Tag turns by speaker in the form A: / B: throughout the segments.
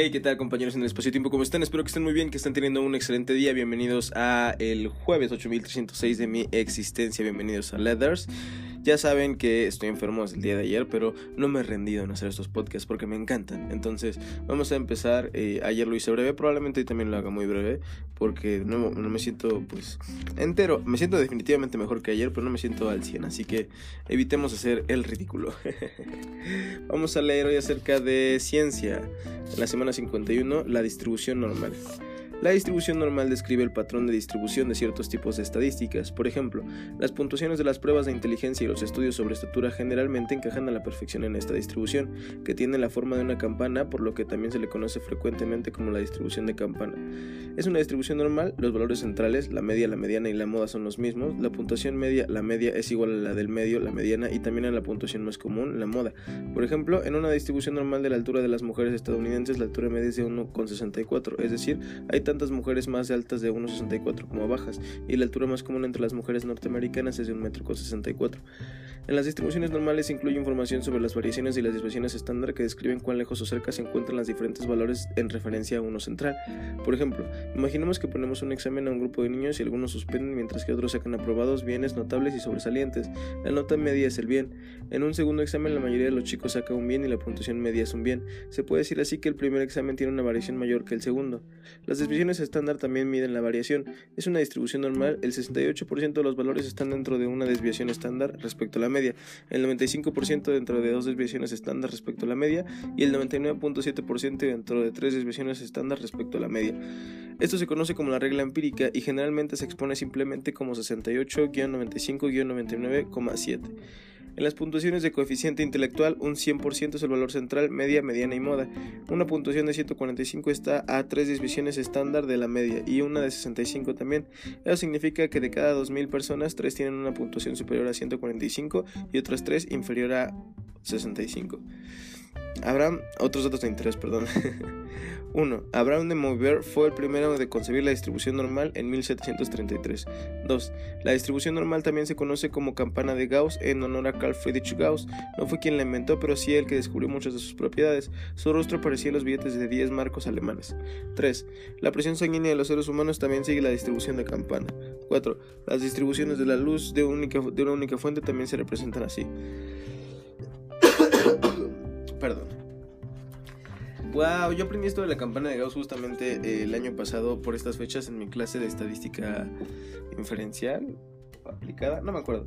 A: Hey, ¿qué tal compañeros en el espacio-tiempo? ¿Cómo están? Espero que estén muy bien, que estén teniendo un excelente día. Bienvenidos a el jueves 8306 de mi existencia. Bienvenidos a Leathers. Ya saben que estoy enfermo desde el día de ayer, pero no me he rendido en hacer estos podcasts porque me encantan. Entonces, vamos a empezar. Eh, ayer lo hice breve, probablemente hoy también lo haga muy breve, porque no, me siento pues entero. Me siento definitivamente mejor que ayer, pero no me siento al 100. Así que evitemos hacer el ridículo. vamos a leer hoy acerca de ciencia. En la semana 51, la distribución normal. La distribución normal describe el patrón de distribución de ciertos tipos de estadísticas. Por ejemplo, las puntuaciones de las pruebas de inteligencia y los estudios sobre estatura generalmente encajan a la perfección en esta distribución, que tiene la forma de una campana, por lo que también se le conoce frecuentemente como la distribución de campana. Es una distribución normal, los valores centrales, la media, la mediana y la moda son los mismos, la puntuación media, la media es igual a la del medio, la mediana y también a la puntuación más común, la moda. Por ejemplo, en una distribución normal de la altura de las mujeres estadounidenses, la altura media es de 1,64, es decir, hay tantas mujeres más altas de 1,64 como bajas, y la altura más común entre las mujeres norteamericanas es de 1,64 m. En las distribuciones normales incluye información sobre las variaciones y las desviaciones estándar que describen cuán lejos o cerca se encuentran los diferentes valores en referencia a uno central. Por ejemplo, imaginemos que ponemos un examen a un grupo de niños y algunos suspenden mientras que otros sacan aprobados bienes notables y sobresalientes. La nota media es el bien. En un segundo examen la mayoría de los chicos saca un bien y la puntuación media es un bien. Se puede decir así que el primer examen tiene una variación mayor que el segundo. Las desviaciones estándar también miden la variación. Es una distribución normal, el 68% de los valores están dentro de una desviación estándar respecto a la media el 95% dentro de dos desviaciones estándar respecto a la media y el 99.7% dentro de tres desviaciones estándar respecto a la media. Esto se conoce como la regla empírica y generalmente se expone simplemente como 68-95-99,7. En las puntuaciones de coeficiente intelectual, un 100% es el valor central, media, mediana y moda. Una puntuación de 145 está a tres desviaciones estándar de la media y una de 65 también. Eso significa que de cada 2.000 personas, 3 tienen una puntuación superior a 145 y otras 3 inferior a 65. Abraham, otros datos de interés, perdón. 1. Abraham de Moivre fue el primero de concebir la distribución normal en 1733. 2. La distribución normal también se conoce como campana de Gauss en honor a Carl Friedrich Gauss. No fue quien la inventó, pero sí el que descubrió muchas de sus propiedades. Su rostro aparecía en los billetes de 10 marcos alemanes. 3. La presión sanguínea de los seres humanos también sigue la distribución de campana. 4. Las distribuciones de la luz de una única fuente también se representan así. Perdón. Wow, yo aprendí esto de la campana de Gauss justamente eh, el año pasado por estas fechas en mi clase de estadística inferencial aplicada, no me acuerdo.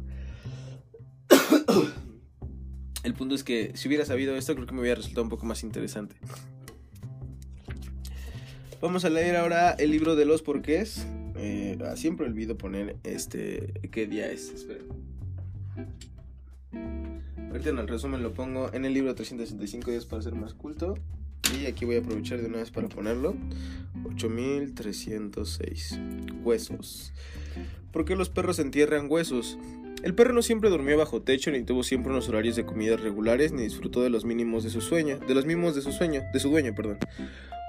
A: El punto es que si hubiera sabido esto creo que me hubiera resultado un poco más interesante. Vamos a leer ahora el libro de los porqués. Eh, ah, siempre olvido poner este qué día es. Espera. Ahorita en el resumen lo pongo en el libro 365 días para ser más culto. Y aquí voy a aprovechar de una vez para ponerlo. 8306. Huesos. ¿Por qué los perros entierran huesos? El perro no siempre durmió bajo techo, ni tuvo siempre unos horarios de comida regulares, ni disfrutó de los mínimos de su sueño, de los mismos de su sueño, de su dueño, perdón.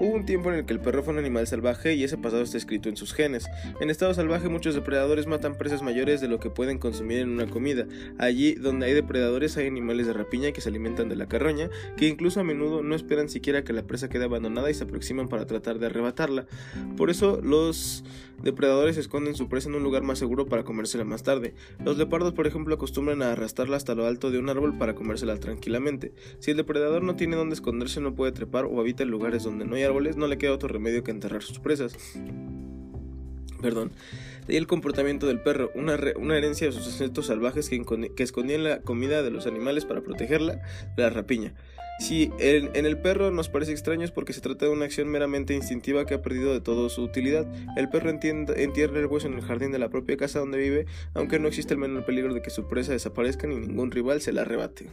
A: Hubo un tiempo en el que el perro fue un animal salvaje y ese pasado está escrito en sus genes. En estado salvaje muchos depredadores matan presas mayores de lo que pueden consumir en una comida. Allí donde hay depredadores hay animales de rapiña que se alimentan de la carroña, que incluso a menudo no esperan siquiera que la presa quede abandonada y se aproximan para tratar de arrebatarla. Por eso los depredadores esconden su presa en un lugar más seguro para comérsela más tarde. Los leopardos, por ejemplo, acostumbran a arrastrarla hasta lo alto de un árbol para comérsela tranquilamente. Si el depredador no tiene donde esconderse, no puede trepar o habita en lugares donde no hay no le queda otro remedio que enterrar sus presas. Perdón. De ahí el comportamiento del perro, una, herencia de sus ancestros salvajes que, escondían la comida de los animales para protegerla de la rapiña. Si en, el perro nos parece extraño es porque se trata de una acción meramente instintiva que ha perdido de todo su utilidad. El perro entierra el hueso en el jardín de la propia casa donde vive, aunque no existe el menor peligro de que su presa desaparezca ni ningún rival se la arrebate.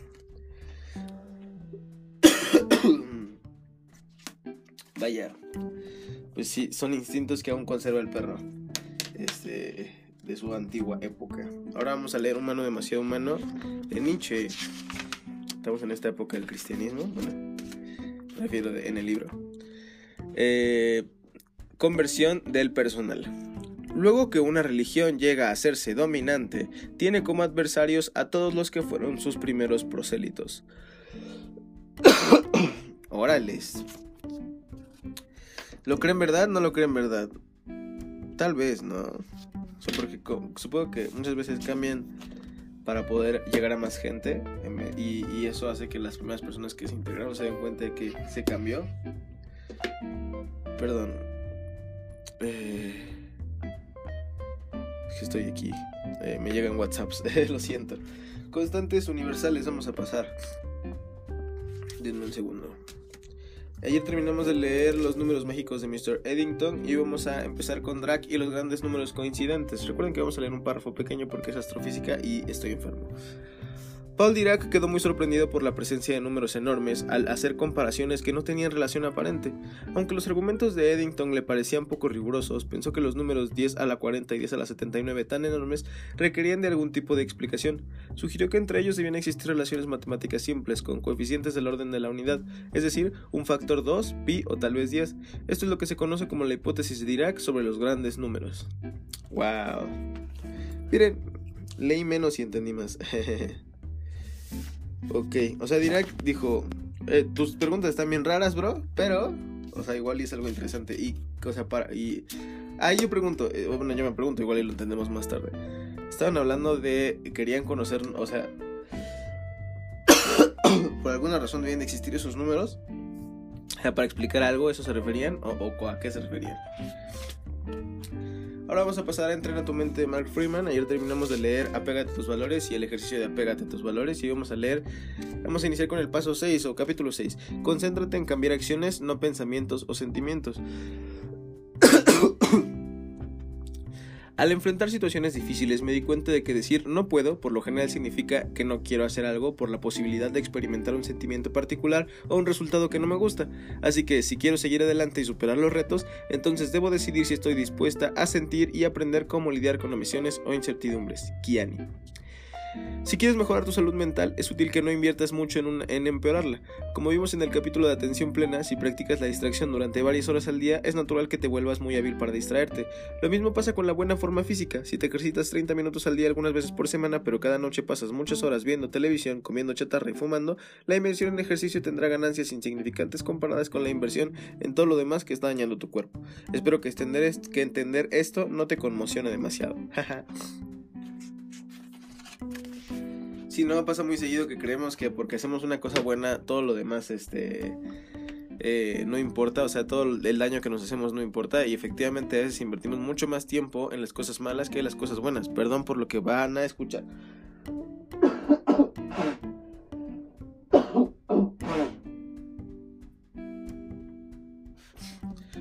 A: Vaya, pues sí, son instintos que aún conserva el perro. Este, de su antigua época. Ahora vamos a leer Humano demasiado humano de Nietzsche. Estamos en esta época del cristianismo. Bueno, refiero en el libro. Eh, conversión del personal. Luego que una religión llega a hacerse dominante, tiene como adversarios a todos los que fueron sus primeros prosélitos. Orales. ¿Lo creen verdad? No lo creen verdad. Tal vez, ¿no? porque supongo que muchas veces cambian para poder llegar a más gente y, eso hace que las primeras personas que se integraron se den cuenta de que se cambió. Perdón. Eh, estoy aquí. Eh, me llegan WhatsApps. lo siento. Constantes universales vamos a pasar. Denme un segundo. Ayer terminamos de leer los números mágicos de Mr. Eddington y vamos a empezar con Drac y los grandes números coincidentes. Recuerden que vamos a leer un párrafo pequeño porque es astrofísica y estoy enfermo. Paul Dirac quedó muy sorprendido por la presencia de números enormes al hacer comparaciones que no tenían relación aparente. Aunque los argumentos de Eddington le parecían poco rigurosos, pensó que los números 10 a la 40 y 10 a la 79 tan enormes requerían de algún tipo de explicación. Sugirió que entre ellos debían existir relaciones matemáticas simples con coeficientes del orden de la unidad, es decir, un factor 2, pi o tal vez 10. Esto es lo que se conoce como la hipótesis de Dirac sobre los grandes números. ¡Wow! Miren, leí menos y entendí más. Ok, o sea, Dirac dijo, eh, tus preguntas están bien raras, bro, pero, o sea, igual es algo interesante. Y, cosa para, y, ahí yo pregunto, eh, bueno, yo me pregunto, igual y lo entendemos más tarde. Estaban hablando de, querían conocer, o sea, por alguna razón debían existir esos números. Para explicar algo, ¿eso se referían? ¿O, o a qué se referían? Ahora vamos a pasar a Entrena tu mente Mark Freeman. Ayer terminamos de leer Apégate a tus valores y el ejercicio de Apégate a tus valores. Y vamos a leer, vamos a iniciar con el paso 6 o capítulo 6. Concéntrate en cambiar acciones, no pensamientos o sentimientos. Al enfrentar situaciones difíciles me di cuenta de que decir no puedo por lo general significa que no quiero hacer algo por la posibilidad de experimentar un sentimiento particular o un resultado que no me gusta. Así que si quiero seguir adelante y superar los retos, entonces debo decidir si estoy dispuesta a sentir y aprender cómo lidiar con omisiones o incertidumbres. Kiani. Si quieres mejorar tu salud mental, es útil que no inviertas mucho en, empeorarla. Como vimos en el capítulo de atención plena, si practicas la distracción durante varias horas al día, es natural que te vuelvas muy hábil para distraerte. Lo mismo pasa con la buena forma física. Si te ejercitas 30 minutos al día algunas veces por semana, pero cada noche pasas muchas horas viendo televisión, comiendo chatarra y fumando, la inversión en ejercicio tendrá ganancias insignificantes comparadas con la inversión en todo lo demás que está dañando tu cuerpo. Espero que entender, que entender esto no te conmocione demasiado. Si no, pasa muy seguido que creemos que porque hacemos una cosa buena, todo lo demás, este... Eh, no importa, o sea, todo el daño que nos hacemos no importa y efectivamente a veces invertimos mucho más tiempo en las cosas malas que en las cosas buenas. Perdón por lo que van a escuchar.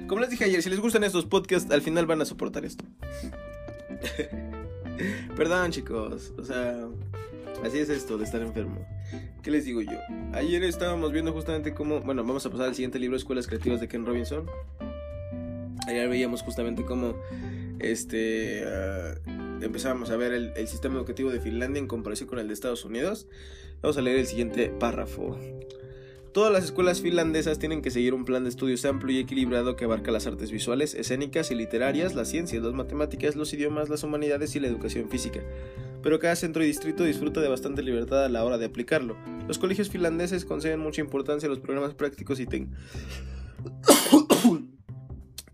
A: Como les dije ayer, si les gustan estos podcasts, al final van a soportar esto. Perdón chicos, o sea, Así es esto de estar enfermo. ¿Qué les digo yo? Ayer estábamos viendo justamente cómo, bueno, vamos a pasar al siguiente libro, Escuelas Creativas de Ken Robinson. Ayer veíamos justamente cómo este ah, empezábamos a ver el, el, sistema educativo de Finlandia en comparación con el de Estados Unidos. Vamos a leer el siguiente párrafo. Todas las escuelas finlandesas tienen que seguir un plan de estudios amplio y equilibrado que abarca las artes visuales, escénicas y literarias, las ciencias, las matemáticas, los idiomas, las humanidades y la educación física pero cada centro y distrito disfruta de bastante libertad a la hora de aplicarlo. Los colegios finlandeses conceden mucha importancia a los programas prácticos y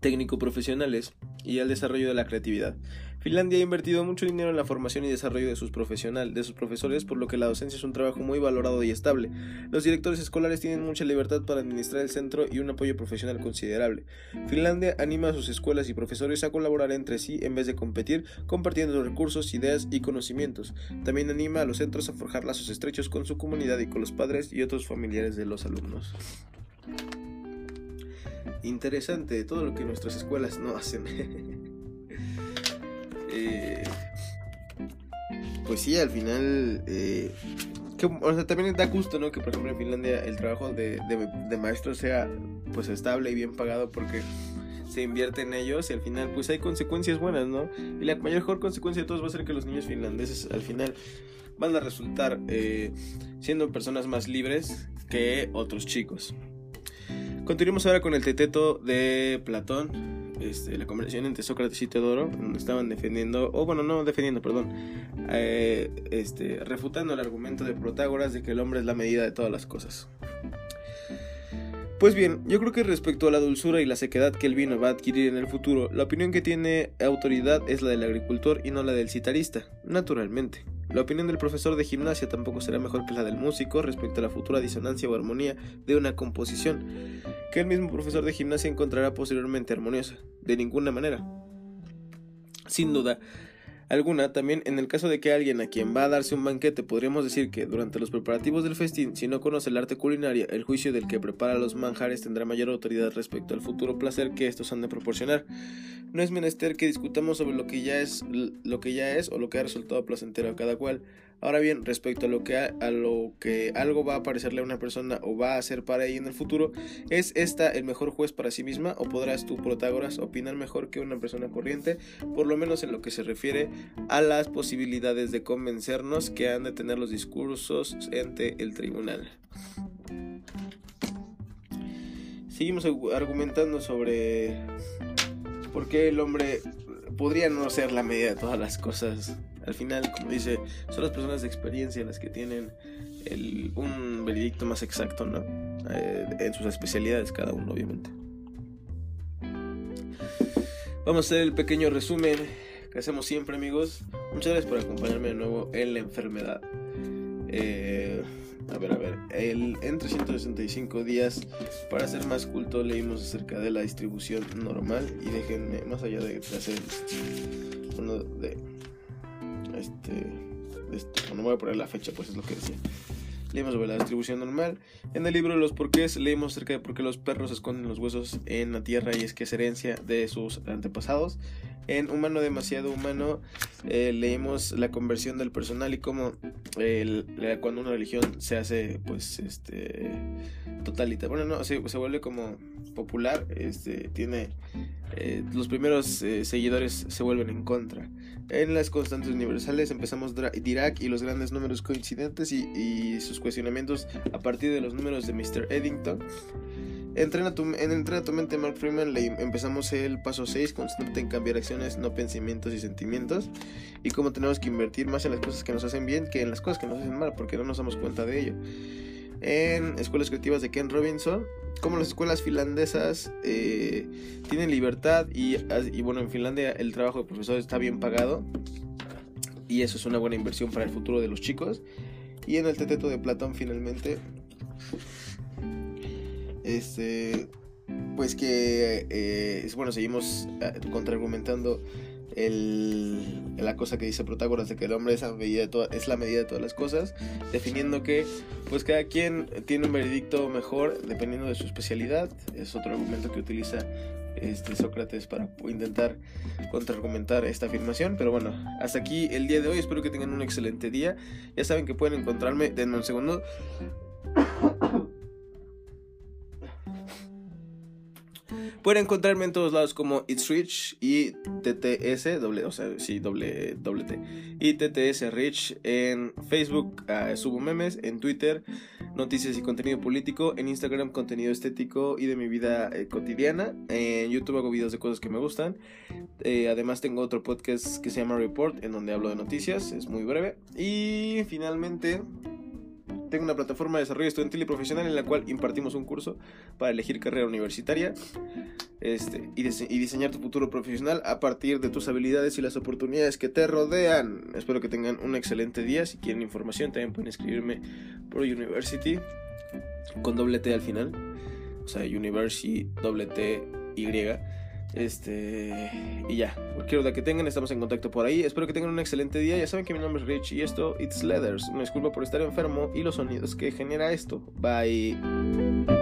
A: técnico-profesionales y al desarrollo de la creatividad. Finlandia ha invertido mucho dinero en la formación y desarrollo de sus, profesional, de sus profesores, por lo que la docencia es un trabajo muy valorado y estable. Los directores escolares tienen mucha libertad para administrar el centro y un apoyo profesional considerable. Finlandia anima a sus escuelas y profesores a colaborar entre sí en vez de competir, compartiendo recursos, ideas y conocimientos. También anima a los centros a forjar lazos estrechos con su comunidad y con los padres y otros familiares de los alumnos interesante todo lo que nuestras escuelas no hacen. Eh, pues sí, al final, eh, también da gusto, ¿no? Que por ejemplo en Finlandia el trabajo de, de, maestro sea pues estable y bien pagado porque se invierte en ellos y al final pues hay consecuencias buenas, ¿no? Y la mayor consecuencia de todos va a ser que los niños finlandeses al final van a resultar eh, siendo personas más libres que otros chicos. Continuamos ahora con el teteto de Platón este, la conversación entre Sócrates y Teodoro, estaban defendiendo, o bueno, no defendiendo, perdón, eh, este, refutando el argumento de Protágoras de que el hombre es la medida de todas las cosas. Pues bien, yo creo que respecto a la dulzura y la sequedad que el vino va a adquirir en el futuro, la opinión que tiene autoridad es la del agricultor y no la del citarista, naturalmente. La opinión del profesor de gimnasia tampoco será mejor que la del músico respecto a la futura disonancia o armonía de una composición, que el mismo profesor de gimnasia encontrará posteriormente armoniosa, de ninguna manera. Sin duda, alguna, también en el caso de que alguien a quien va a darse un banquete podríamos decir que durante los preparativos del festín, si no conoce el arte culinario, el juicio del que prepara los manjares tendrá mayor autoridad respecto al futuro placer que estos han de proporcionar. No es menester que discutamos sobre lo que ya es, lo que ya es o lo que ha resultado placentero a cada cual. Ahora bien, respecto a lo que a, lo que algo va a parecerle a una persona o va a ser para ella en el futuro, ¿es esta el mejor juez para sí misma o podrás tú, Protágoras, opinar mejor que una persona corriente, por lo menos en lo que se refiere a las posibilidades de convencernos que han de tener los discursos ante el tribunal? Seguimos argumentando sobre por qué el hombre podría no ser la medida de todas las cosas al final, como dice, son las personas de experiencia las que tienen un veredicto más exacto, ¿no? Eh, en sus especialidades cada uno, obviamente. Vamos a hacer el pequeño resumen que hacemos siempre, amigos. Muchas gracias por acompañarme de nuevo en la enfermedad. Eh, a ver, a ver. El, en 365 días, para ser más culto, leímos acerca de la distribución normal. Y déjenme, más allá de hacer uno de este, este, no voy a poner la fecha, pues es lo que decía. Leímos sobre la distribución normal. En el libro Los porqués leímos acerca de por qué los perros esconden los huesos en la tierra y es que es herencia de sus antepasados. En Humano demasiado humano eh, leímos la conversión del personal y cómo cuando una religión se hace pues este totalita. Bueno, no, se, se vuelve como popular, este tiene eh, los primeros eh, seguidores se vuelven en contra. En las constantes universales empezamos Dirac y los grandes números coincidentes y, sus cuestionamientos a partir de los números de Mr. Eddington. Entrena tu, en Entrena tu mente Mark Freeman le empezamos el paso 6, constante en cambiar acciones, no pensamientos y sentimientos. Y cómo tenemos que invertir más en las cosas que nos hacen bien que en las cosas que nos hacen mal, porque no nos damos cuenta de ello en Escuelas Creativas de Ken Robinson. Como las escuelas finlandesas eh, tienen libertad y, y, bueno, en Finlandia el trabajo de profesor está bien pagado y eso es una buena inversión para el futuro de los chicos. Y en el Teteto de Platón finalmente, este, pues que, eh, bueno, seguimos eh, contraargumentando la cosa que dice Protágoras de que el hombre es la, medida de es la medida de todas las cosas, definiendo que pues cada quien tiene un veredicto mejor dependiendo de su especialidad, es otro argumento que utiliza este Sócrates para intentar contraargumentar esta afirmación, pero bueno, hasta aquí el día de hoy, espero que tengan un excelente día, ya saben que pueden encontrarme, denme un segundo. Pueden encontrarme en todos lados como It's Rich y TTS, doble, o sea, sí, doble, doble T. Y TTS Rich en Facebook, uh, subo memes, en Twitter, noticias y contenido político, en Instagram, contenido estético y de mi vida eh, cotidiana. En YouTube hago videos de cosas que me gustan. Eh, además, tengo otro podcast que se llama Report, en donde hablo de noticias, es muy breve. Y finalmente. Tengo una plataforma de desarrollo estudiantil y profesional en la cual impartimos un curso para elegir carrera universitaria este, y, y, diseñar tu futuro profesional a partir de tus habilidades y las oportunidades que te rodean. Espero que tengan un excelente día. Si quieren información, también pueden escribirme por University con doble T al final. O sea, University doble T Y. Este, y ya, cualquier duda que tengan, estamos en contacto por ahí. Espero que tengan un excelente día. Ya saben que mi nombre es Rich y esto, It's Leathers. Me disculpo por estar enfermo y los sonidos que genera esto. Bye.